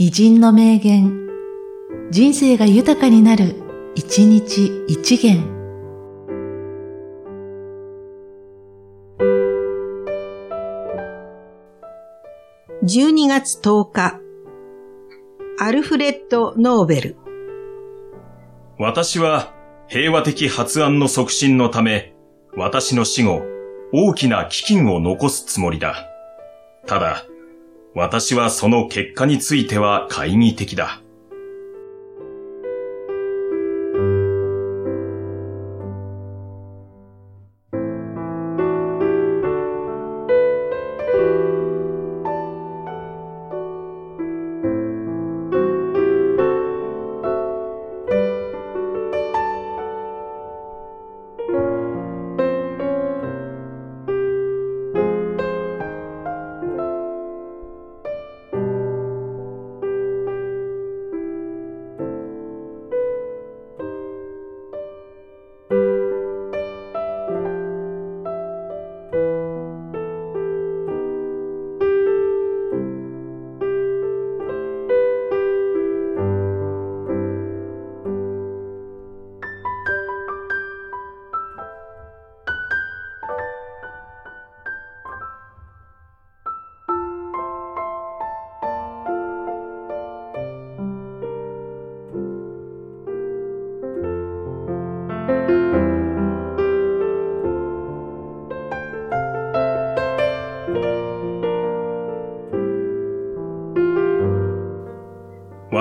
偉人の名言、人生が豊かになる、一日一元。12月10日、アルフレッド・ノーベル。私は平和的発案の促進のため、私の死後、大きな基金を残すつもりだ。ただ、私はその結果については懐疑的だ。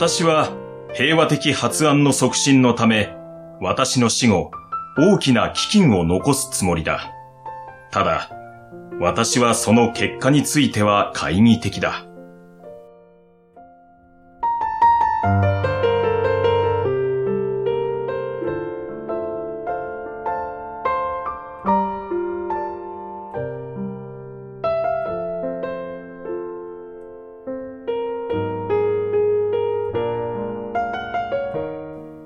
私は平和的発案の促進のため、私の死後、大きな基金を残すつもりだ。ただ、私はその結果については懐疑的だ。